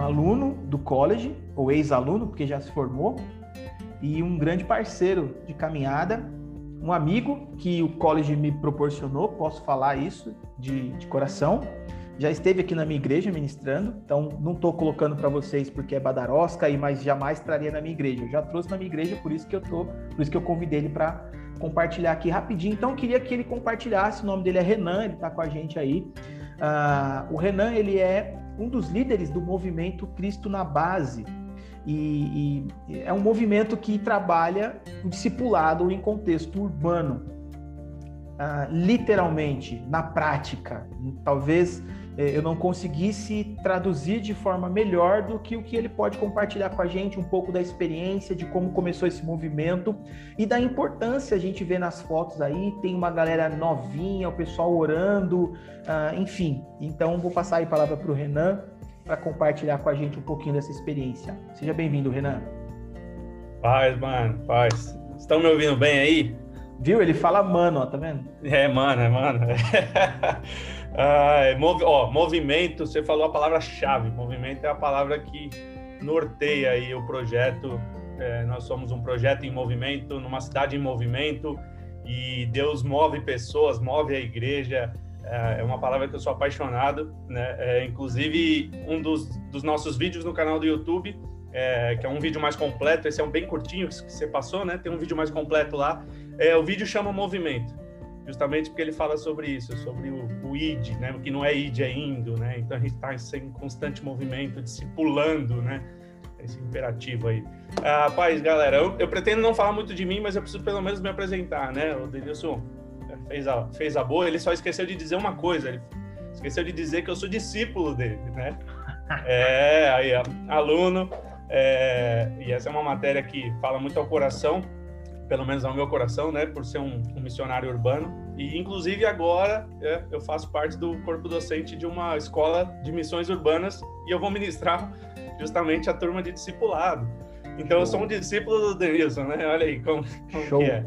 um aluno do college, ou ex-aluno, porque já se formou, e um grande parceiro de caminhada, um amigo que o college me proporcionou, posso falar isso de, de coração. Já esteve aqui na minha igreja ministrando, então não estou colocando para vocês porque é badarosca e mas jamais traria na minha igreja. Eu já trouxe na minha igreja, por isso que eu tô, por isso que eu convidei ele para compartilhar aqui rapidinho. Então eu queria que ele compartilhasse. O nome dele é Renan, ele está com a gente aí. Uh, o Renan ele é um dos líderes do movimento Cristo na Base. E, e, é um movimento que trabalha o discipulado em contexto urbano, uh, literalmente, na prática. Talvez eu não conseguisse traduzir de forma melhor do que o que ele pode compartilhar com a gente, um pouco da experiência, de como começou esse movimento e da importância a gente vê nas fotos aí, tem uma galera novinha, o pessoal orando, uh, enfim. Então, vou passar aí a palavra para o Renan para compartilhar com a gente um pouquinho dessa experiência. Seja bem-vindo, Renan. Paz, mano, paz. Estão me ouvindo bem aí? Viu? Ele fala mano, ó, tá vendo? É, mano, é mano. Ah, mov... Ó, movimento, você falou a palavra-chave. Movimento é a palavra que norteia aí o projeto. É, nós somos um projeto em movimento, numa cidade em movimento, e Deus move pessoas, move a igreja. É, é uma palavra que eu sou apaixonado, né? É, inclusive, um dos, dos, nossos vídeos no canal do YouTube, é, que é um vídeo mais completo, esse é um bem curtinho que você passou, né? Tem um vídeo mais completo lá. É, o vídeo chama Movimento justamente porque ele fala sobre isso, sobre o, o id, né? Que não é id, é indo, né? Então a gente está em constante movimento, discipulando, né? Esse imperativo aí. Ah, paz, galera, eu, eu, pretendo não falar muito de mim, mas eu preciso pelo menos me apresentar, né? O Denilson fez a, fez a boa, ele só esqueceu de dizer uma coisa, ele esqueceu de dizer que eu sou discípulo dele, né? É, aí, aluno, é, e essa é uma matéria que fala muito ao coração, pelo menos ao meu coração, né, por ser um, um missionário urbano. E, inclusive, agora é, eu faço parte do corpo docente de uma escola de missões urbanas e eu vou ministrar justamente a turma de discipulado. Então, eu sou um discípulo do Denilson, né? Olha aí como, como é.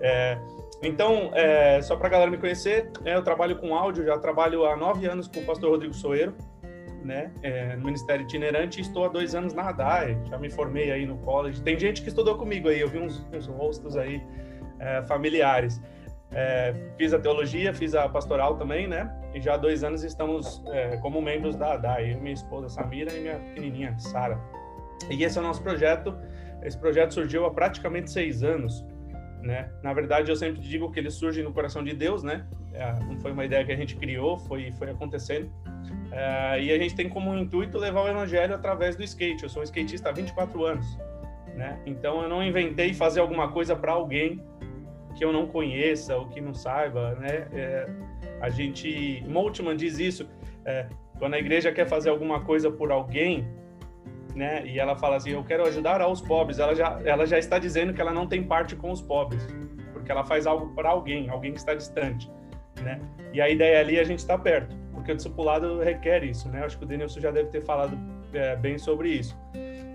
é então, é, só para a galera me conhecer, é, eu trabalho com áudio, já trabalho há nove anos com o pastor Rodrigo Soeiro, né, é, no Ministério Itinerante, estou há dois anos na ADAE, já me formei aí no college. Tem gente que estudou comigo aí, eu vi uns, uns rostos aí é, familiares. É, fiz a teologia, fiz a pastoral também, né? E já há dois anos estamos é, como membros da ADAE, eu, minha esposa Samira e minha pequenininha Sara. E esse é o nosso projeto. Esse projeto surgiu há praticamente seis anos, né? Na verdade, eu sempre digo que ele surge no coração de Deus, né? É, não foi uma ideia que a gente criou, foi foi acontecendo. É, e a gente tem como intuito levar o evangelho através do skate. Eu sou um skatista há 24 anos, né? Então eu não inventei fazer alguma coisa para alguém que eu não conheça ou que não saiba, né? É, a gente, Moltmann diz isso, é, quando a igreja quer fazer alguma coisa por alguém, né? E ela fala assim, eu quero ajudar aos pobres. Ela já, ela já está dizendo que ela não tem parte com os pobres, porque ela faz algo para alguém, alguém que está distante, né? E a ideia ali é a gente está perto, porque o discipulado requer isso, né? Acho que o Denilson já deve ter falado é, bem sobre isso.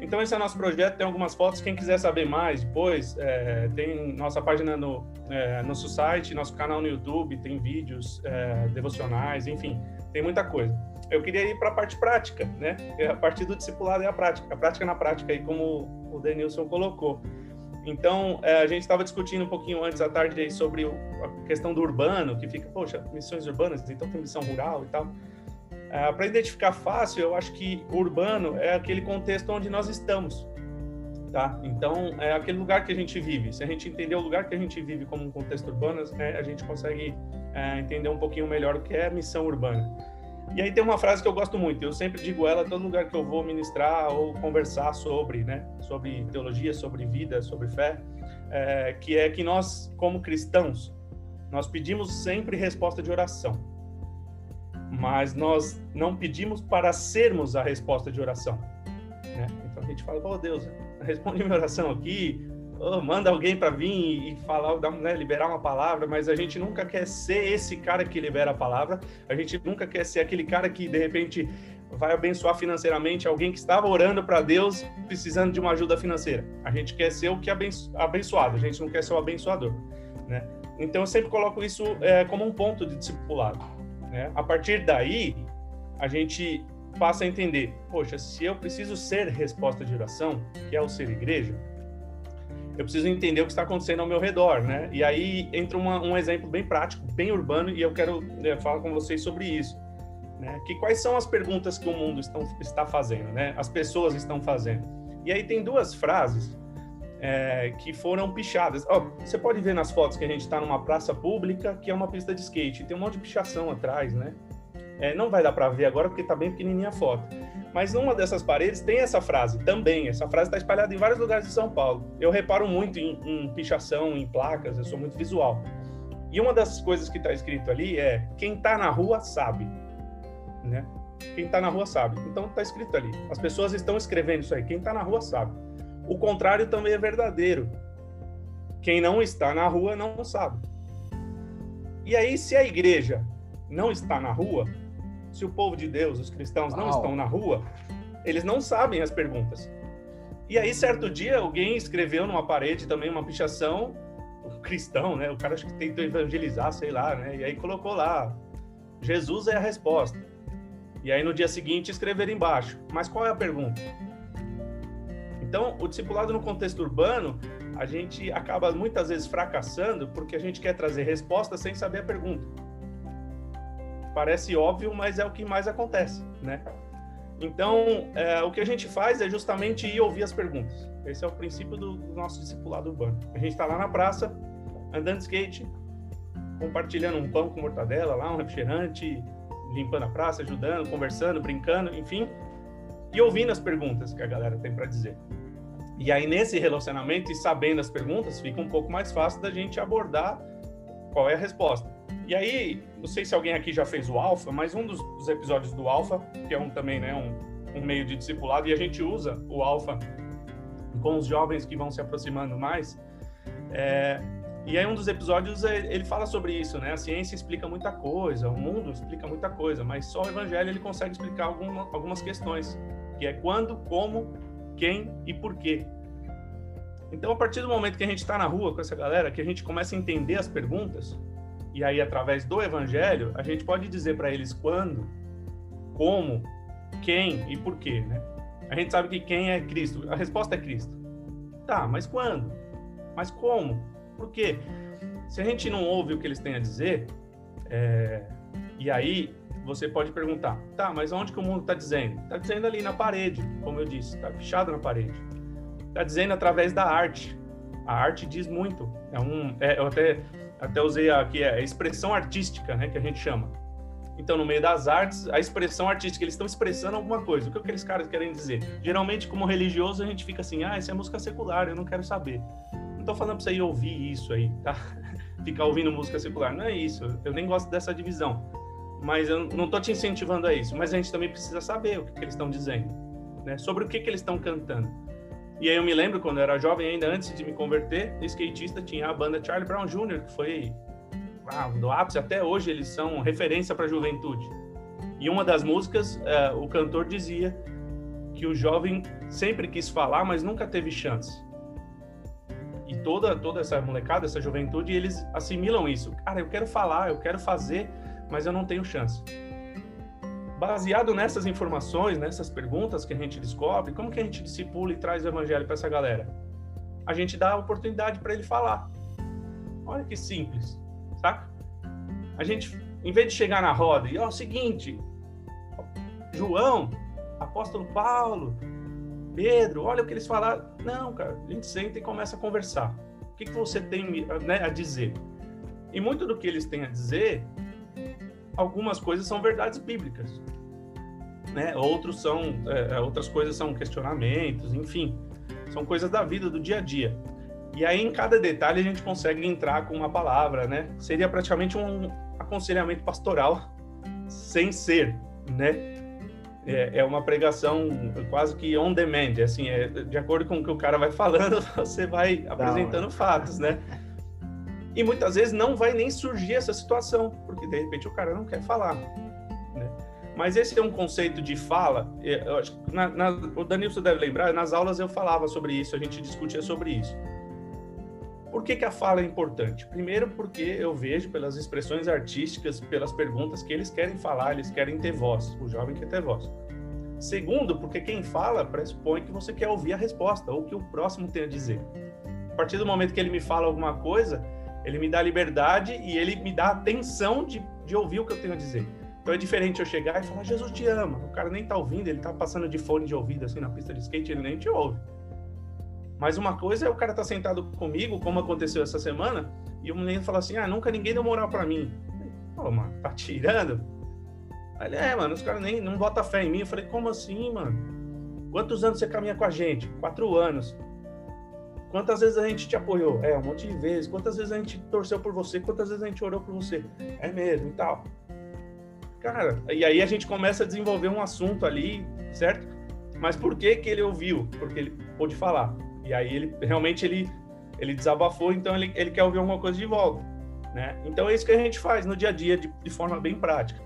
Então esse é o nosso projeto, tem algumas fotos. Quem quiser saber mais, depois é, tem nossa página no é, nosso site, nosso canal no YouTube, tem vídeos é, devocionais, enfim, tem muita coisa eu queria ir para a parte prática, né? A partir do discipulado é a prática, a prática na prática, aí como o Denilson colocou. Então, é, a gente estava discutindo um pouquinho antes à tarde sobre a questão do urbano, que fica, poxa, missões urbanas, então tem missão rural e tal. É, para identificar fácil, eu acho que urbano é aquele contexto onde nós estamos, tá? Então, é aquele lugar que a gente vive. Se a gente entender o lugar que a gente vive como um contexto urbano, né, a gente consegue é, entender um pouquinho melhor o que é missão urbana. E aí tem uma frase que eu gosto muito, eu sempre digo ela todo lugar que eu vou ministrar ou conversar sobre, né, sobre teologia, sobre vida, sobre fé, é, que é que nós, como cristãos, nós pedimos sempre resposta de oração, mas nós não pedimos para sermos a resposta de oração, né? Então a gente fala, oh Deus, responde minha oração aqui, oh, manda alguém para vir e falar, né, liberar uma palavra, mas a gente nunca quer ser esse cara que libera a palavra, a gente nunca quer ser aquele cara que de repente vai abençoar financeiramente alguém que estava orando para Deus precisando de uma ajuda financeira. A gente quer ser o que abenço abençoado, a gente não quer ser o abençoador, né? Então eu sempre coloco isso é, como um ponto de discipulado. Né? A partir daí, a gente passa a entender, poxa, se eu preciso ser resposta de oração, que é o ser igreja, eu preciso entender o que está acontecendo ao meu redor, né? E aí entra uma, um exemplo bem prático, bem urbano, e eu quero né, falar com vocês sobre isso. Né? Que quais são as perguntas que o mundo estão, está fazendo, né? As pessoas estão fazendo. E aí tem duas frases é, que foram pichadas. Oh, você pode ver nas fotos que a gente está numa praça pública, que é uma pista de skate, tem um monte de pichação atrás, né? É, não vai dar para ver agora porque está bem pequenininha a foto. Mas numa dessas paredes tem essa frase também. Essa frase está espalhada em vários lugares de São Paulo. Eu reparo muito em, em pichação, em placas, eu sou muito visual. E uma das coisas que está escrito ali é: quem está na rua sabe. Né? Quem está na rua sabe. Então está escrito ali. As pessoas estão escrevendo isso aí. Quem está na rua sabe. O contrário também é verdadeiro. Quem não está na rua não sabe. E aí, se a igreja não está na rua, se o povo de Deus, os cristãos, não Uau. estão na rua, eles não sabem as perguntas. E aí, certo dia, alguém escreveu numa parede também uma pichação, um cristão, né? O cara acho que tentou evangelizar, sei lá, né? E aí colocou lá: Jesus é a resposta. E aí no dia seguinte escrever embaixo. Mas qual é a pergunta? Então, o discipulado no contexto urbano, a gente acaba muitas vezes fracassando porque a gente quer trazer resposta sem saber a pergunta. Parece óbvio, mas é o que mais acontece, né? Então, é, o que a gente faz é justamente ir ouvir as perguntas. Esse é o princípio do, nosso discipulado urbano. A gente está lá na praça, andando de skate, compartilhando um pão com mortadela lá, um refrigerante, limpando a praça, ajudando, conversando, brincando, enfim, e ouvindo as perguntas que a galera tem para dizer. E aí, nesse relacionamento e sabendo as perguntas, fica um pouco mais fácil da gente abordar qual é a resposta. E aí, não sei se alguém aqui já fez o Alfa, mas um dos, dos episódios do Alfa, que é um também, né, um, um meio de discipulado, e a gente usa o Alfa com os jovens que vão se aproximando mais. É, e aí um dos episódios é, ele fala sobre isso, né? A ciência explica muita coisa, o mundo explica muita coisa, mas só o evangelho ele consegue explicar alguma, algumas questões, que é quando, como, quem e por quê. Então, a partir do momento que a gente está na rua com essa galera, que a gente começa a entender as perguntas, e aí, através do evangelho, a gente pode dizer para eles quando, como, quem e por quê, né? A gente sabe que quem é Cristo. A resposta é Cristo. Tá, mas quando? Mas como? Por quê? Se a gente não ouve o que eles têm a dizer, é... e aí você pode perguntar, tá, mas onde que o mundo está dizendo? Está dizendo ali na parede, como eu disse, está fechado na parede. Está dizendo através da arte. A arte diz muito. É um, é, eu até até usei aqui é a expressão artística, né, que a gente chama. Então, no meio das artes, a expressão artística, eles estão expressando alguma coisa. O que aqueles caras querem dizer? Geralmente, como religioso, a gente fica assim: ah, isso é música secular, eu não quero saber. Não tô falando para você ir ouvir isso aí, tá? Ficar ouvindo música secular. Não é isso. Eu nem gosto dessa divisão. Mas eu não tô te incentivando a isso. Mas a gente também precisa saber o que, que eles estão dizendo, né? Sobre o que, que eles estão cantando. E aí eu me lembro quando eu era jovem ainda, antes de me converter, skatista, tinha a banda Charlie Brown Jr., que foi ah, do ápice até hoje, eles são referência para a juventude. E uma das músicas, uh, o cantor dizia que o jovem sempre quis falar, mas nunca teve chance. E toda, toda essa molecada, essa juventude, eles assimilam isso. Cara, eu quero falar, eu quero fazer, mas eu não tenho chance baseado nessas informações, nessas perguntas que a gente descobre, como que a gente discipula e traz o evangelho para essa galera? A gente dá a oportunidade para ele falar. Olha que simples, saca? A gente, em vez de chegar na roda e, ó, é o seguinte, João, apóstolo Paulo, Pedro, olha o que eles falaram. Não, cara, a gente senta e começa a conversar. O que, que você tem né, a dizer? E muito do que eles têm a dizer algumas coisas são verdades bíblicas, né? Outros são, é, é, outras coisas são questionamentos, enfim, são coisas da vida, do dia a dia. E aí, em cada detalhe, a gente consegue entrar com uma palavra, né? Seria praticamente um aconselhamento pastoral, sem ser, né? É, é uma pregação quase que on demand, assim, é, de acordo com o que o cara vai falando, você vai apresentando fatos, né? E muitas vezes não vai nem surgir essa situação, porque de repente o cara não quer falar. Né? Mas esse é um conceito de fala. Eu acho, na, na, o Danilson deve lembrar, nas aulas eu falava sobre isso, a gente discutia sobre isso. Por que, que a fala é importante? Primeiro, porque eu vejo pelas expressões artísticas, pelas perguntas que eles querem falar, eles querem ter voz. O jovem quer ter voz. Segundo, porque quem fala pressupõe que você quer ouvir a resposta ou que o próximo tem a dizer. A partir do momento que ele me fala alguma coisa, ele me dá liberdade e ele me dá atenção de, de ouvir o que eu tenho a dizer. Então é diferente eu chegar e falar, Jesus te ama. O cara nem tá ouvindo, ele tá passando de fone de ouvido assim na pista de skate, ele nem te ouve. Mas uma coisa é o cara tá sentado comigo, como aconteceu essa semana, e o menino fala assim: ah, nunca ninguém deu moral pra mim. Pô, mano, tá tirando? Aí, é, mano, os caras nem não botam fé em mim. Eu falei: como assim, mano? Quantos anos você caminha com a gente? Quatro anos. Quantas vezes a gente te apoiou? É, um monte de vezes. Quantas vezes a gente torceu por você? Quantas vezes a gente orou por você? É mesmo e tal. Cara, e aí a gente começa a desenvolver um assunto ali, certo? Mas por que que ele ouviu? Porque ele pôde falar. E aí ele realmente ele ele desabafou, então ele, ele quer ouvir alguma coisa de volta, né? Então é isso que a gente faz no dia a dia de, de forma bem prática.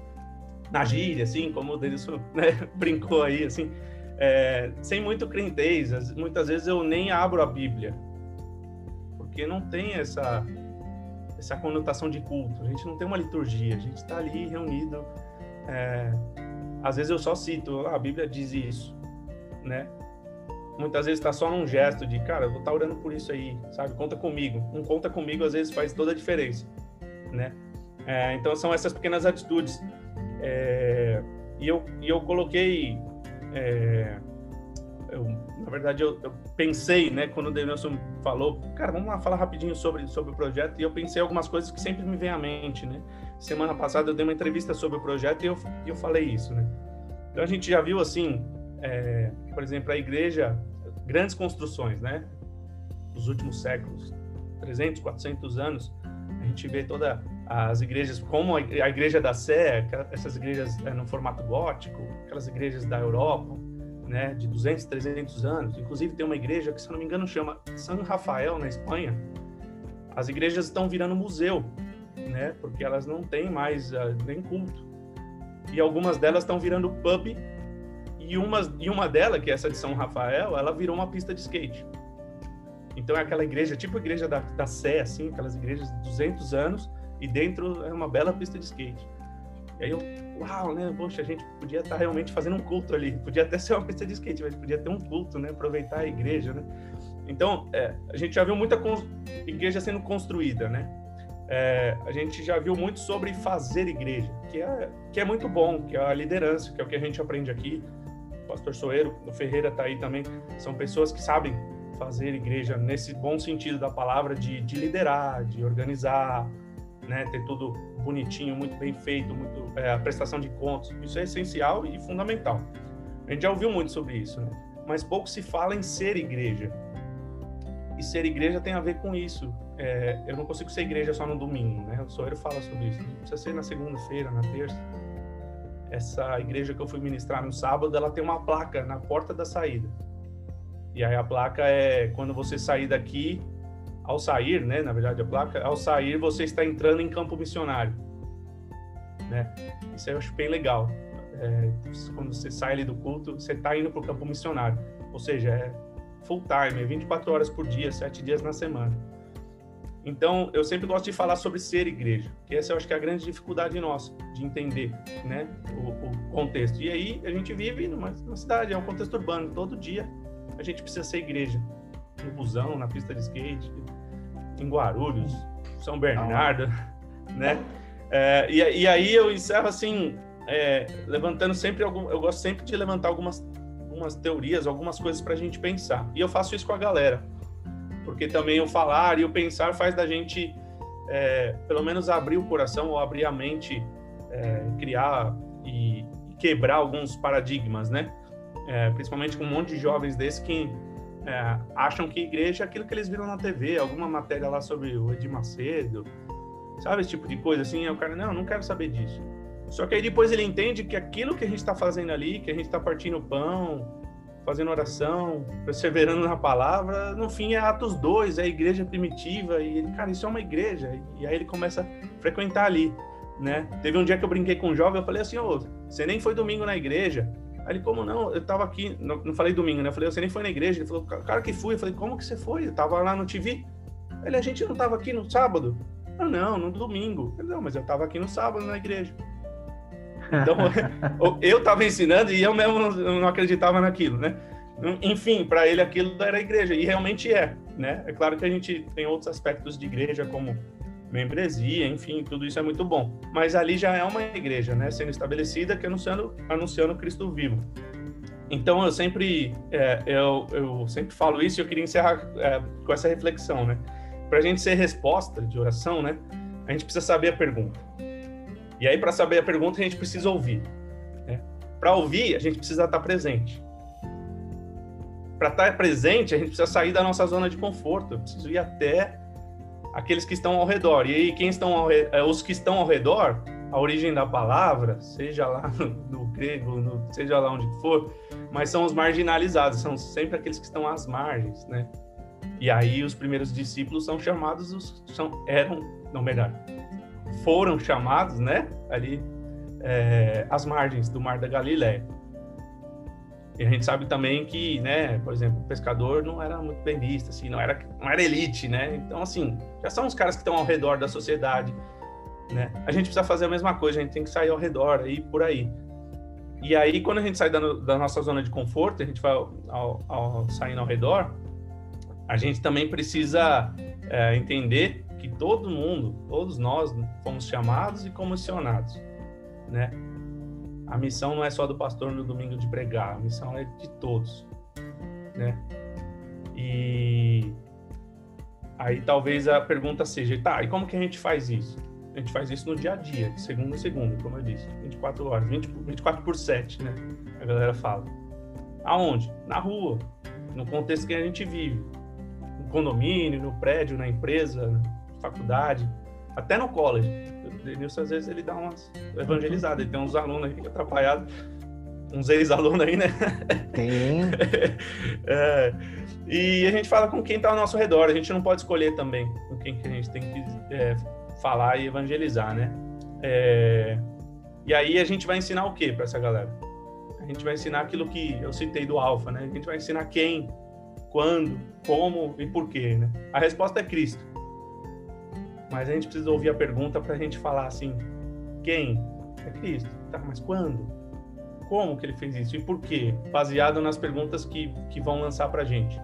Na gíria, assim, como o Denilson né, brincou aí, assim, é, sem muito crentez, muitas vezes eu nem abro a Bíblia, porque não tem essa essa conotação de culto. A gente não tem uma liturgia, a gente está ali reunido. É, às vezes eu só cito, ah, a Bíblia diz isso, né? muitas vezes está só num gesto de, cara, eu vou estar tá orando por isso aí, sabe? Conta comigo. Um conta comigo às vezes faz toda a diferença, né? É, então são essas pequenas atitudes. É, e, eu, e eu coloquei, é, eu, na verdade eu, eu, pensei, né, quando o Denilson falou, cara, vamos lá falar rapidinho sobre, sobre o projeto, e eu pensei algumas coisas que sempre me vêm à mente, né? Semana passada eu dei uma entrevista sobre o projeto e eu, eu falei isso, né? Então a gente já viu assim, é, por exemplo, a igreja, grandes construções, né? Dos últimos séculos, 300, 400 anos, a gente vê todas as igrejas, como a igreja da Sé, essas igrejas é, no formato gótico, aquelas igrejas da Europa, né, de 200, 300 anos. Inclusive tem uma igreja que, se não me engano, chama San Rafael, na Espanha. As igrejas estão virando museu, né, porque elas não têm mais uh, nem culto. E algumas delas estão virando pub e uma, e uma delas, que é essa de São Rafael, ela virou uma pista de skate. Então é aquela igreja, tipo a igreja da, da Sé, assim, aquelas igrejas de 200 anos, e dentro é uma bela pista de skate. E aí eu, uau, né? Poxa, a gente podia estar tá realmente fazendo um culto ali. Podia até ser uma pista de skate, mas podia ter um culto, né? Aproveitar a igreja, né? Então, é, a gente já viu muita igreja sendo construída, né? É, a gente já viu muito sobre fazer igreja, que é, que é muito bom, que é a liderança, que é o que a gente aprende aqui pastor Soeiro, o Ferreira está aí também, são pessoas que sabem fazer igreja nesse bom sentido da palavra, de, de liderar, de organizar, né, ter tudo bonitinho, muito bem feito, muito é, a prestação de contas. Isso é essencial e fundamental. A gente já ouviu muito sobre isso, né? mas pouco se fala em ser igreja. E ser igreja tem a ver com isso. É, eu não consigo ser igreja só no domingo, né? O Soeiro fala sobre isso. Precisa ser na segunda-feira, na terça essa igreja que eu fui ministrar no sábado, ela tem uma placa na porta da saída. E aí a placa é quando você sair daqui, ao sair, né, na verdade a placa, ao sair você está entrando em campo missionário, né? Isso eu acho bem legal. É, quando você sai ali do culto, você está indo para o campo missionário, ou seja, é full time, é 24 horas por dia, 7 dias na semana. Então, eu sempre gosto de falar sobre ser igreja, que essa eu acho que é a grande dificuldade nossa, de entender né, o, o contexto. E aí, a gente vive numa, numa, cidade, é um contexto urbano, todo dia a gente precisa ser igreja. No busão, na pista de skate, em Guarulhos, São Bernardo, né? É, e, e, aí eu encerro assim, é, levantando sempre algum, eu gosto sempre de levantar algumas, algumas teorias, algumas coisas para a gente pensar. E eu faço isso com a galera porque também o falar e o pensar faz da gente, é, pelo menos, abrir o coração ou abrir a mente, é, criar e, quebrar alguns paradigmas, né? É, principalmente com um monte de jovens desses que é, acham que igreja é aquilo que eles viram na TV, alguma matéria lá sobre o Edir Macedo, sabe? Esse tipo de coisa assim. Aí o cara, não, não quero saber disso. Só que aí depois ele entende que aquilo que a gente está fazendo ali, que a gente está partindo pão, fazendo oração, perseverando na palavra, no fim é Atos 2, é a igreja primitiva, e ele, cara, isso é uma igreja, e aí ele começa a frequentar ali, né? Teve um dia que eu brinquei com um jovem, eu falei assim, ô, você nem foi domingo na igreja? Aí ele, como não? Eu tava aqui, não, não falei domingo, né? Eu falei, você nem foi na igreja? Ele falou, cara que fui. Eu falei, como que você foi? Eu tava lá no TV. Ele, a gente não tava aqui no sábado? Eu, não, no domingo. Ele, não, mas eu tava aqui no sábado na igreja. Então, eu estava ensinando e eu mesmo não acreditava naquilo, né? Enfim, para ele aquilo era igreja, e realmente é, né? É claro que a gente tem outros aspectos de igreja, como membresia, enfim, tudo isso é muito bom. Mas ali já é uma igreja, né? Sendo estabelecida, que anunciando, anunciando Cristo vivo. Então eu sempre é, eu, eu sempre falo isso e eu queria encerrar é, com essa reflexão, né? Para a gente ser resposta de oração, né? A gente precisa saber a pergunta. E aí para saber a pergunta a gente precisa ouvir. Né? Para ouvir a gente precisa estar presente. Para estar presente a gente precisa sair da nossa zona de conforto. Eu preciso ir até aqueles que estão ao redor. E aí quem estão ao, é, os que estão ao redor, a origem da palavra, seja lá no, grego, no, seja lá onde for, mas são os marginalizados, são sempre aqueles que estão às margens, né? E aí os primeiros discípulos são chamados, os, são, eram, não melhor, foram chamados, né? Ali é, às margens do Mar da Galileia. E a gente sabe também que, né, por exemplo, o pescador não era muito bem visto, assim, não era, não era elite, né? Então, assim, já são os caras que estão ao redor da sociedade, né? A gente precisa fazer a mesma coisa, a gente tem que sair ao redor, aí por aí. E aí, quando a gente sai da, da nossa zona de conforto, a gente vai ao, ao, saindo ao redor, a gente também precisa é, entender que todo mundo, todos nós, fomos chamados e comissionados, né? A missão não é só do pastor no domingo de pregar, a missão é de todos, né? E aí talvez a pergunta seja, tá, e como que a gente faz isso? A gente faz isso no dia a dia, de segunda a segunda, como eu disse, 24 horas, 20, 24 por 7, né? A galera fala. Aonde? Na rua, no contexto que a gente vive. No condomínio, no prédio, na empresa, na faculdade, até no college. Denilson, às vezes, ele dá umas evangelizadas, ele tem uns alunos aí atrapalhados, uns ex-alunos aí, né? Tem. é, e a gente fala com quem está ao nosso redor, a gente não pode escolher também com quem que a gente tem que é, falar e evangelizar, né? É... E aí a gente vai ensinar o que para essa galera? A gente vai ensinar aquilo que eu citei do Alfa, né? A gente vai ensinar quem, quando, como e por quê, né? A resposta é Cristo. Mas a gente precisa ouvir a pergunta para a gente falar assim: quem? É Cristo. Tá, mas quando? Como que ele fez isso? E por quê? Baseado nas perguntas que, que vão lançar para a gente.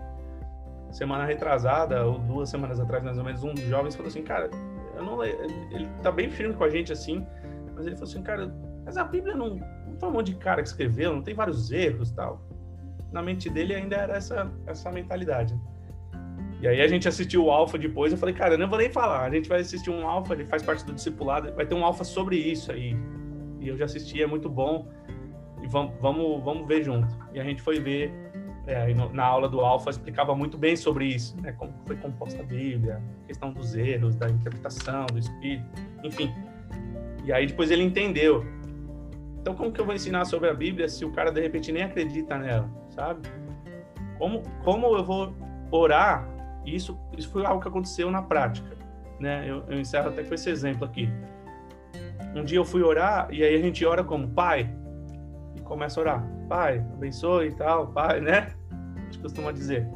Semana retrasada, ou duas semanas atrás, mais ou menos, um dos jovens falou assim: cara, eu não, ele tá bem firme com a gente assim, mas ele falou assim, cara, mas a Bíblia não, não foi um monte de cara que escreveu, não tem vários erros tal. Na mente dele ainda era essa, essa mentalidade. E aí a gente assistiu o Alfa depois, eu falei, cara, eu não vou nem falar, a gente vai assistir um Alfa, ele faz parte do discipulado, vai ter um Alfa sobre isso aí. E eu já assisti, é muito bom. E vamos, vamos, vamos ver junto. E a gente foi ver é, na aula do Alfa explicava muito bem sobre isso, né? Como foi composta a Bíblia, questão dos erros, da interpretação, do Espírito, enfim. E aí depois ele entendeu. Então como que eu vou ensinar sobre a Bíblia se o cara de repente nem acredita nela, sabe? Como, como eu vou orar? Isso, isso foi algo que aconteceu na prática, né? Eu, eu encerro até com esse exemplo aqui. Um dia eu fui orar e aí a gente ora como Pai e começa a orar. Pai, abençoe e tal, Pai, né? gente costuma dizer.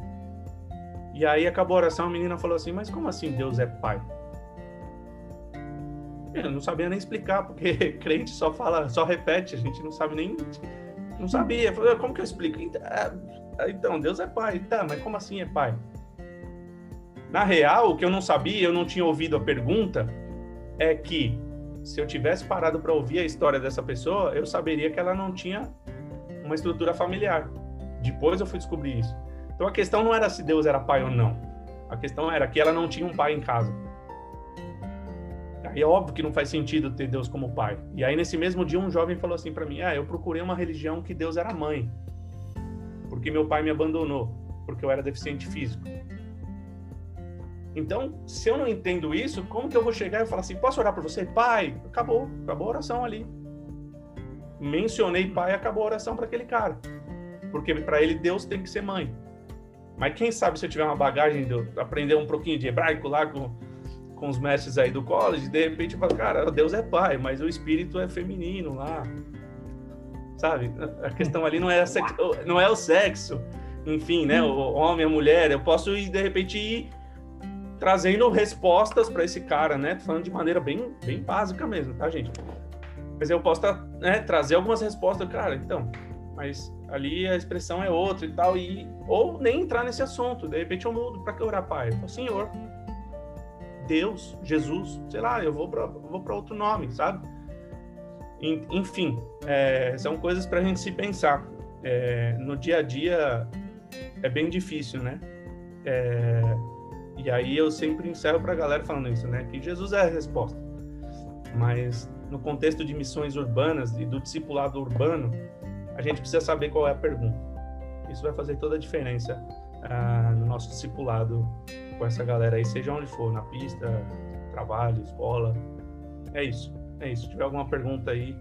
E aí acabou a oração, a menina falou assim: Mas como assim Deus é pai? Eu não sabia nem explicar, porque crente só fala, só repete, a gente não sabe nem. Não sabia. Como que eu explico? Então, é, então, Deus é pai. Tá, mas como assim é pai? Na real, o que eu não sabia, eu não tinha ouvido a pergunta, é que se eu tivesse parado para ouvir a história dessa pessoa, eu saberia que ela não tinha uma estrutura familiar. Depois eu fui descobrir isso. Então a questão não era se Deus era pai ou não. A questão era que ela não tinha um pai em casa. Aí é óbvio que não faz sentido ter Deus como pai. E aí nesse mesmo dia um jovem falou assim para mim: "Ah, eu procurei uma religião que Deus era mãe. Porque meu pai me abandonou, porque eu era deficiente físico." Então, se eu não entendo isso, como que eu vou chegar e falar assim: "Posso orar por você, pai?" Acabou, acabou a oração ali. Mencionei pai, acabou a oração para aquele cara porque para ele Deus tem que ser mãe. Mas quem sabe se eu tiver uma bagagem de aprender um pouquinho de hebraico lá com, com os mestres aí do college, de repente eu falo, cara, Deus é pai, mas o espírito é feminino lá. Sabe? A questão ali não é, sexo, não é o sexo, enfim, né? O homem, a mulher. Eu posso ir, de repente, ir trazendo respostas para esse cara, né? Tô falando de maneira bem, bem básica mesmo, tá, gente? Mas eu posso né, trazer algumas respostas, cara, então, mas ali a expressão é outra e tal, e ou nem entrar nesse assunto. De repente eu mudo para que orar, pai? Eu falo, Senhor, Deus, Jesus, sei lá, eu vou para vou outro nome, sabe? Enfim, é, são coisas para a gente se pensar. É, no dia a dia é bem difícil, né? É, e aí eu sempre encerro para a galera falando isso, né? Que Jesus é a resposta. Mas no contexto de missões urbanas e do discipulado urbano, a gente precisa saber qual é a pergunta. Isso vai fazer toda a diferença ah, no nosso discipulado com essa galera aí, seja onde for, na pista, trabalho, escola. É isso. É isso. Se tiver alguma pergunta aí,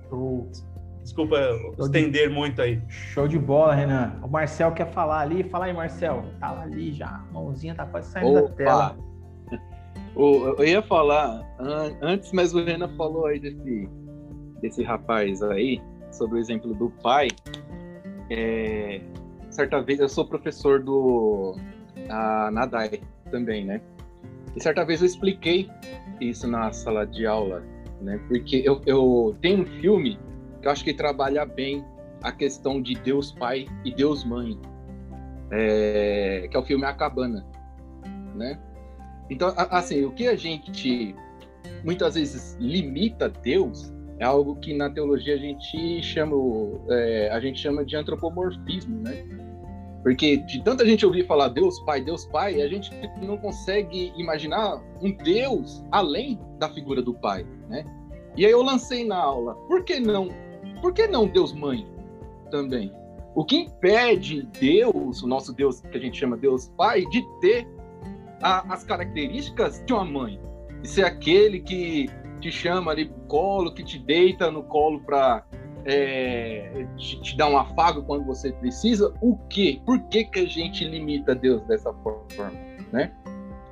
desculpa Show estender de... muito aí. Show de bola, Renan. O Marcel quer falar ali. Fala aí, Marcel. Tá ali já. mãozinha tá quase saindo Opa. da tela. Eu ia falar antes, mas o Renan falou aí desse, desse rapaz aí, sobre o exemplo do pai. É, certa vez, eu sou professor do a, Nadai também, né? E certa vez eu expliquei isso na sala de aula né? Porque eu, eu tenho um filme eu acho que trabalha bem a questão de Deus Pai e Deus Mãe, é, que é o filme A Cabana, né? Então, assim, o que a gente muitas vezes limita Deus é algo que na teologia a gente chama, é, a gente chama de antropomorfismo, né? Porque de tanta gente ouvir falar Deus Pai, Deus Pai, a gente não consegue imaginar um Deus além da figura do Pai, né? E aí eu lancei na aula, por que não? Por que não Deus Mãe também? O que impede Deus, o nosso Deus que a gente chama Deus Pai, de ter a, as características de uma mãe? De ser aquele que te chama ali pro colo, que te deita no colo para é, te, te dar um afago quando você precisa, o quê? Por que, que a gente limita Deus dessa forma, né?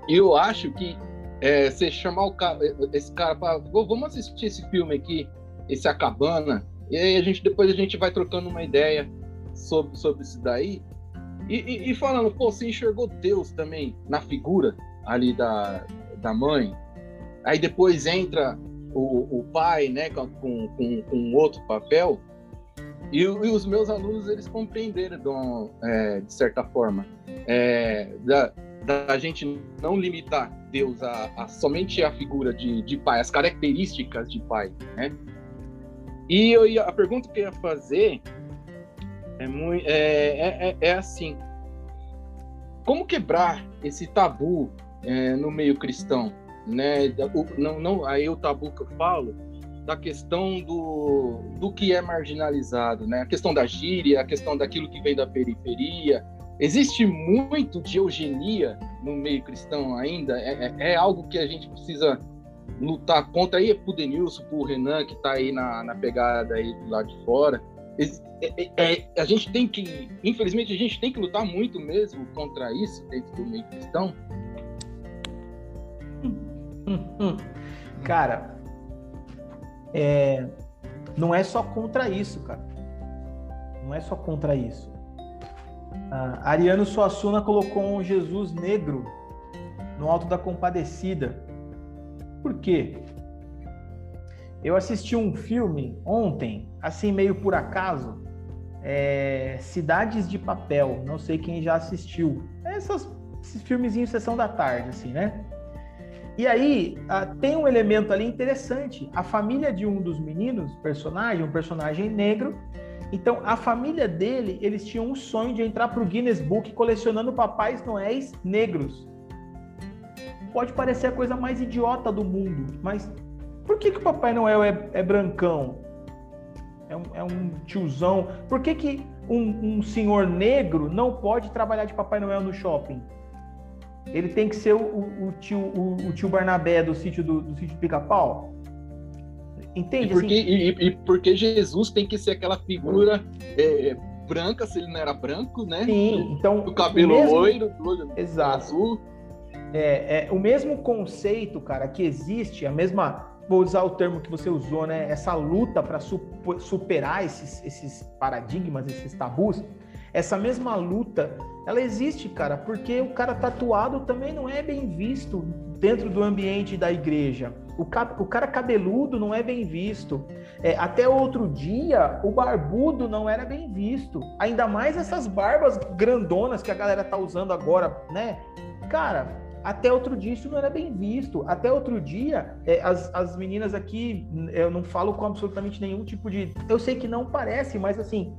Eu acho que é, você chamar o cara, esse cara para vamos assistir esse filme aqui, esse A Cabana, e aí a gente depois a gente vai trocando uma ideia sobre, sobre isso daí. E, e, e falando, pô, você enxergou Deus também na figura ali da, da mãe. Aí depois entra o, o pai, né, com, com, com outro papel, e, e, os meus alunos eles compreenderam de, é, de certa forma é, da, da gente não limitar Deus a, a somente a figura de, de, pai, as características de pai, né? E eu a pergunta que eu ia fazer é, muito, é, é, é, é assim: como quebrar esse tabu é, no meio cristão? né? O, não, não, aí o tabu que eu falo da questão do, do que é marginalizado, né? A questão da gíria, a questão daquilo que vem da periferia. Existe muito de eugenia no meio cristão ainda. É, é, é algo que a gente precisa lutar contra. Aí pro Denilson, pro Renan, que está aí na, na pegada aí do lado de fora. É, é, é, a gente tem que, infelizmente, a gente tem que lutar muito mesmo contra isso dentro do meio cristão, Cara, é, não é só contra isso, cara. Não é só contra isso. A Ariano Suassuna colocou um Jesus negro no Alto da Compadecida. Por quê? Eu assisti um filme ontem, assim meio por acaso, é, Cidades de Papel. Não sei quem já assistiu. Essas, esses filmezinhos sessão da tarde, assim, né? E aí uh, tem um elemento ali interessante. A família de um dos meninos, personagem, um personagem negro. Então, a família dele, eles tinham um sonho de entrar para o Guinness Book colecionando papais noéis negros. Pode parecer a coisa mais idiota do mundo, mas por que, que o Papai Noel é, é brancão? É um, é um, tiozão. Por que, que um, um senhor negro não pode trabalhar de Papai Noel no shopping? Ele tem que ser o, o tio, o, o, tio Barnabé do sítio do, do sítio Pica-Pau? Entende? E porque, assim? e, e porque, Jesus tem que ser aquela figura é, branca, se ele não era branco, né? Sim, então. O cabelo mesmo... loiro, Exato. azul. É, é, o mesmo conceito, cara, que existe, a mesma. Vou usar o termo que você usou, né? Essa luta para superar esses, esses paradigmas, esses tabus essa mesma luta, ela existe, cara, porque o cara tatuado também não é bem visto dentro do ambiente da igreja. O, o cara cabeludo não é bem visto. É, até outro dia, o barbudo não era bem visto. Ainda mais essas barbas grandonas que a galera tá usando agora, né? Cara, até outro dia isso não era bem visto. Até outro dia, é, as, as meninas aqui, eu não falo com absolutamente nenhum tipo de. Eu sei que não parece, mas assim,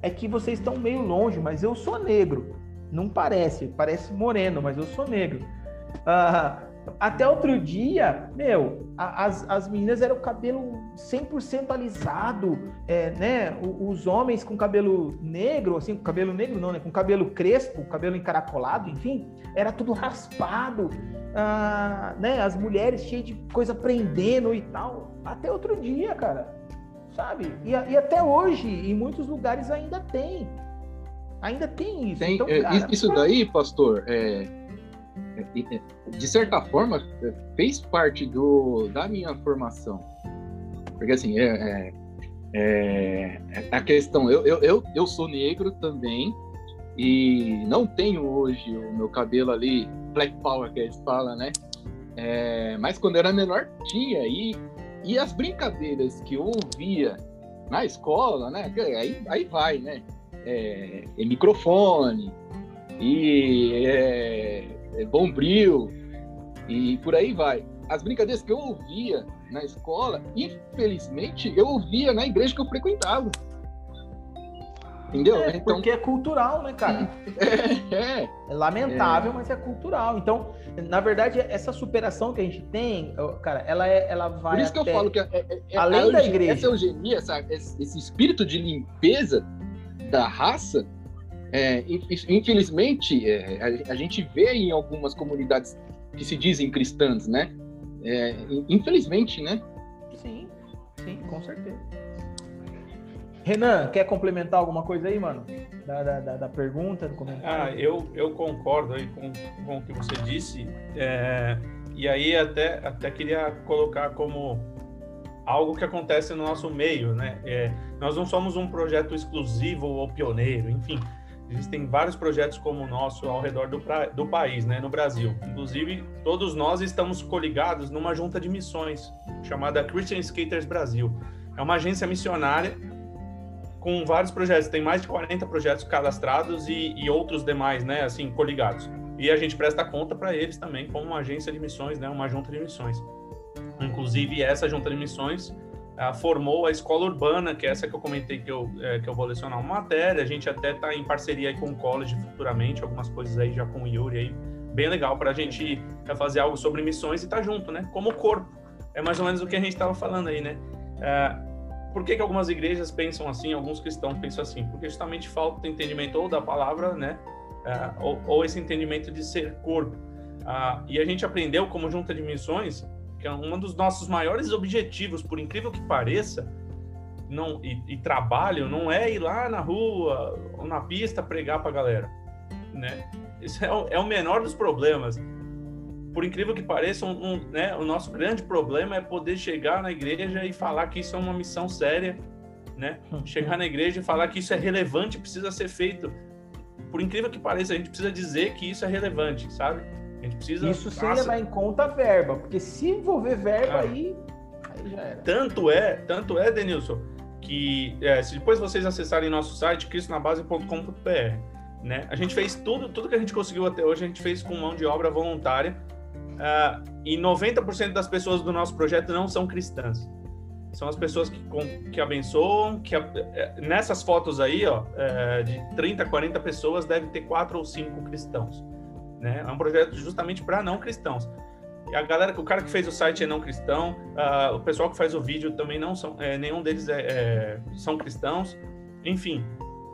é que vocês estão meio longe, mas eu sou negro. Não parece, parece moreno, mas eu sou negro. Uh, até outro dia, meu, as, as meninas eram cabelo 100% alisado, é, né? Os homens com cabelo negro, assim, com cabelo negro não, né? Com cabelo crespo, cabelo encaracolado, enfim, era tudo raspado, ah, né? As mulheres cheias de coisa prendendo e tal. Até outro dia, cara sabe? E, e, até hoje, em muitos lugares ainda tem. Ainda tem isso. Tem, então, é, cara, isso daí, pastor, é, de certa forma, fez parte do, da minha formação. Porque, assim, é, é, é a questão... Eu, eu, eu, sou negro também e não tenho hoje o meu cabelo ali, black power, que eles falam, né? É, mas quando era menor, tinha. E e as brincadeiras que eu ouvia na escola, né? Aí, aí vai, né? É, é microfone, e é, bombril, e por aí vai. As brincadeiras que eu ouvia na escola, infelizmente, eu ouvia na igreja que eu frequentava. Entendeu? É, então... Porque é cultural, né, cara? É, é. é lamentável, mas é cultural. Então, na verdade, essa superação que a gente tem, cara, ela, é, ela vai. Por isso até... que eu falo que é, é, é além da igreja. Essa eugenia, essa, esse espírito de limpeza da raça, infelizmente, a, a, gente vê em algumas comunidades que se dizem cristãs, né? infelizmente, né? Sim, sim, com certeza. Renan, quer complementar alguma coisa aí, mano? Da, da, da pergunta, do comentário? Ah, eu, eu concordo aí com, com o que você disse. É, e aí até, até queria colocar como algo que acontece no nosso meio, né? É, nós não somos um projeto exclusivo ou pioneiro, enfim. Existem vários projetos como o nosso ao redor do, pra, do país, né, no Brasil. Inclusive, todos nós estamos coligados numa junta de missões chamada Christian Skaters Brasil. É uma agência missionária com vários projetos, tem mais de 40 projetos cadastrados e, e outros demais, né, assim, coligados. E a gente presta conta para eles também como uma agência de missões, né, uma junta de missões. Inclusive, essa junta de missões formou a escola urbana, que é essa que eu comentei que eu, é, que eu vou lecionar uma matéria. A gente até está em parceria com o college futuramente, algumas coisas aí já com o Yuri aí, bem legal para a gente fazer algo sobre missões e estar tá junto, né, como corpo. É mais ou menos o que a gente estava falando aí, né? Uh, por que, que algumas igrejas pensam assim, alguns cristãos pensam assim? Porque justamente falta entendimento ou da palavra, né? Uh, ou, ou, esse entendimento de ser corpo. Uh, e a gente aprendeu como junta de missões que é um dos nossos maiores objetivos, por incrível que pareça, não, e, e trabalho não é ir lá na rua ou na pista pregar para a galera, né? Isso é o, é o menor dos problemas por incrível que pareça, um, um, né, o nosso grande problema é poder chegar na igreja e falar que isso é uma missão séria, né? Chegar na igreja e falar que isso é relevante, precisa ser feito. Por incrível que pareça, a gente precisa dizer que isso é relevante, sabe? A gente precisa. Isso sem levar em conta a verba, porque se envolver verba aí, aí já era. Tanto é, tanto é, Denilson, que é, se depois vocês acessarem nosso site, cristonabase.com.br, né? A gente fez tudo, tudo que a gente conseguiu até hoje, a gente fez com mão de obra voluntária uh, e 90% das pessoas do nosso projeto não são cristãs. São as pessoas que, que abençoam, que eh, nessas fotos aí, ó, uh, de 30, 40 pessoas, deve ter quatro ou cinco cristãos. Né? É um projeto justamente para não cristãos. E a galera, o cara que fez o site é não cristão, uh, o pessoal que faz o vídeo também não são, é, nenhum deles é, é, são cristãos. Enfim,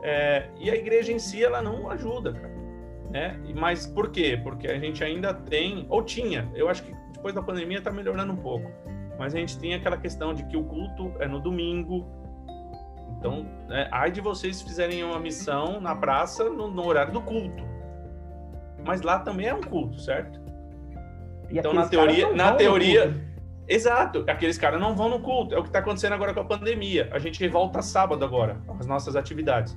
é, e a igreja em si ela não ajuda, cara né? Mas por quê? Porque a gente ainda tem, ou tinha, eu acho que depois da pandemia está melhorando um pouco, mas a gente tem aquela questão de que o culto é no domingo, então, é, ai de vocês fizerem uma missão na praça no, no horário do culto. Mas lá também é um culto, certo? E então, na teoria, na teoria, exato, aqueles caras não vão no culto. É o que está acontecendo agora com a pandemia. A gente volta sábado agora, as nossas atividades.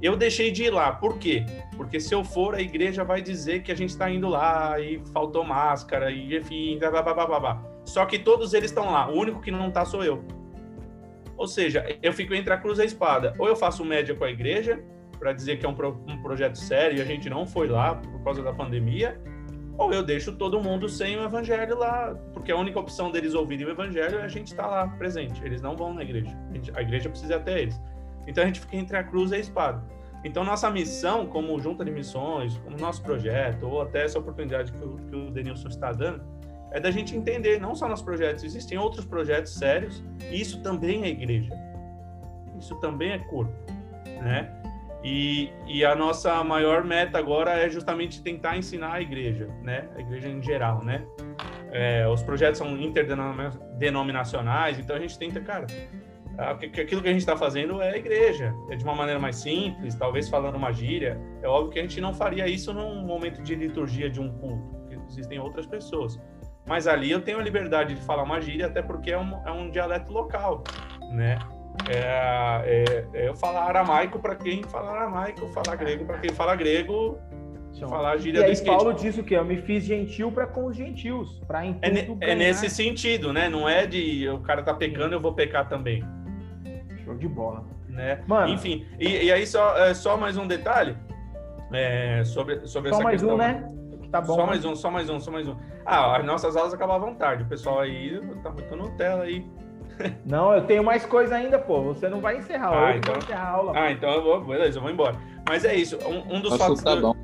Eu deixei de ir lá. Por quê? Porque se eu for, a igreja vai dizer que a gente está indo lá e faltou máscara e enfim, blá, blá, blá, blá, blá. Só que todos eles estão lá. O único que não está sou eu. Ou seja, eu fico entre a cruz e a espada. Ou eu faço média com a igreja para dizer que é um, pro, um projeto sério e a gente não foi lá por causa da pandemia, ou eu deixo todo mundo sem o evangelho lá, porque a única opção deles ouvirem o evangelho é a gente estar tá lá presente. Eles não vão na igreja. A, gente, a igreja precisa até eles. Então a gente fica entre a cruz e a espada. Então nossa missão, como junta de missões, como nosso projeto, ou até essa oportunidade que o, que o Denilson está dando, é da gente entender, não só nos projetos, existem outros projetos sérios, e isso também é igreja. Isso também é corpo, né? E, e a nossa maior meta agora é justamente tentar ensinar a igreja, né? A igreja em geral, né? É, os projetos são interdenominacionais, então a gente tenta, cara, aquilo que a gente está fazendo é a igreja, é de uma maneira mais simples, talvez falando uma gíria. É óbvio que a gente não faria isso num momento de liturgia de um culto, porque existem outras pessoas. Mas ali eu tenho a liberdade de falar uma gíria, até porque é um, é um dialeto local, né? É, é, é eu falar aramaico para quem fala aramaico, falar grego para quem fala grego, então, falar gíria e aí, Paulo disse o quê? Eu me fiz gentil para com os gentios, para é, é nesse sentido, né? Não é de o cara tá pecando, eu vou pecar também. Show de bola. Né? Mano, Enfim, e, e aí só, é, só mais um detalhe é, sobre, sobre essa mais questão. Um, né? Tá bom, só né? mais um, só mais um, só mais um. Ah, as nossas aulas acabavam tarde. O pessoal aí tá muito Nutella aí. Não, eu tenho mais coisa ainda, pô. Você não vai encerrar. Ah, então... encerrar a aula. Ah, então eu vou, beleza, eu vou embora. Mas é isso. Um, um dos Nossa, fatos. Tá do...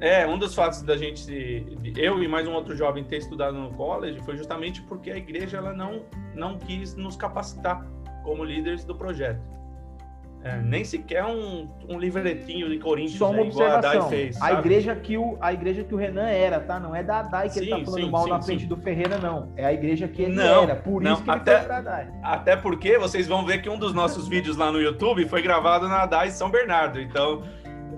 É, um dos fatos da gente, eu e mais um outro jovem ter estudado no college foi justamente porque a igreja ela não, não quis nos capacitar como líderes do projeto. É, nem sequer um, um livretinho de Corinthians Só uma né, observação. a fez. A igreja, que o, a igreja que o Renan era, tá? Não é da Dai que sim, ele tá falando sim, mal sim, na frente do Ferreira, não. É a igreja que ele não, era. Por não, isso que até, ele foi pra Dai. Até porque vocês vão ver que um dos nossos vídeos lá no YouTube foi gravado na Dai São Bernardo. Então,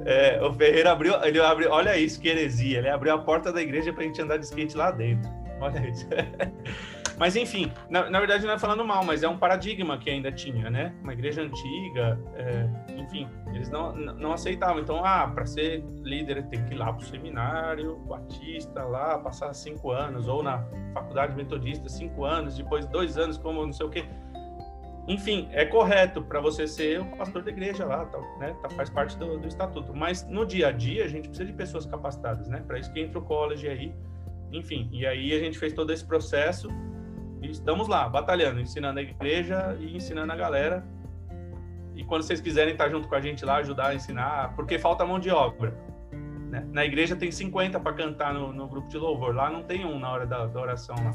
é, o Ferreira abriu, ele abriu, olha isso, que heresia. Ele abriu a porta da igreja pra gente andar de skate lá dentro. Olha isso. Mas enfim, na, na, verdade não é falando mal, mas é um paradigma que ainda tinha, né? Uma igreja antiga, é, enfim, eles não, não aceitavam. Então, ah, para ser líder tem que ir lá para o seminário batista, lá passar cinco anos, ou na faculdade metodista cinco anos, depois dois anos como não sei o quê. Enfim, é correto para você ser o pastor da igreja lá, tal, né? Tá, faz parte do, do estatuto. Mas no dia a dia a gente precisa de pessoas capacitadas, né? Para isso que entra o college aí. Enfim, e aí a gente fez todo esse processo e estamos lá, batalhando, ensinando a igreja e ensinando a galera. E quando vocês quiserem estar junto com a gente lá, ajudar a ensinar, porque falta mão de obra. Né? Na igreja tem 50 para cantar no, no, grupo de louvor, lá não tem um na hora da, da oração lá.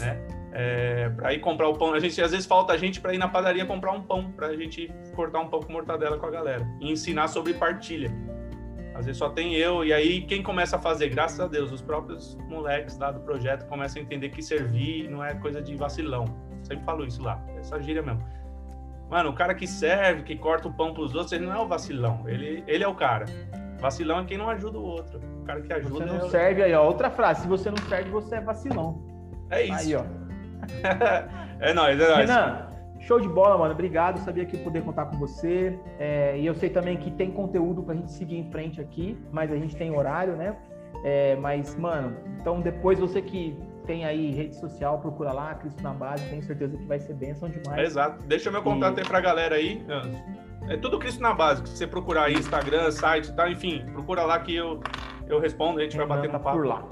Né? É, para ir comprar o pão, a gente às vezes falta a gente para ir na padaria comprar um pão, para a gente cortar um pão com mortadela com a galera e ensinar sobre partilha. Às vezes só tem eu, e aí quem começa a fazer, graças a Deus, os próprios moleques lá do projeto começam a entender que servir não é coisa de vacilão. Sempre falo isso lá, essa gíria mesmo. Mano, o cara que serve, que corta o pão pros outros, ele não é o vacilão, ele, ele é o cara. Vacilão é quem não ajuda o outro. O cara que ajuda. Você não é serve aí, ó. Outra frase: se você não serve, você é vacilão. É isso. Aí, ó. é nóis, é nóis. Renan, Show de bola, mano. Obrigado. Sabia que ia poder contar com você. É, e eu sei também que tem conteúdo pra gente seguir em frente aqui, mas a gente tem horário, né? É, mas, mano, então depois você que tem aí rede social, procura lá, Cristo na Base, tenho certeza que vai ser bênção demais. exato. Deixa meu contato e... aí pra galera aí. É tudo Cristo na Base. Se você procurar aí, Instagram, site e tal, enfim, procura lá que eu, eu respondo, a gente vai bater um papo. Por lá.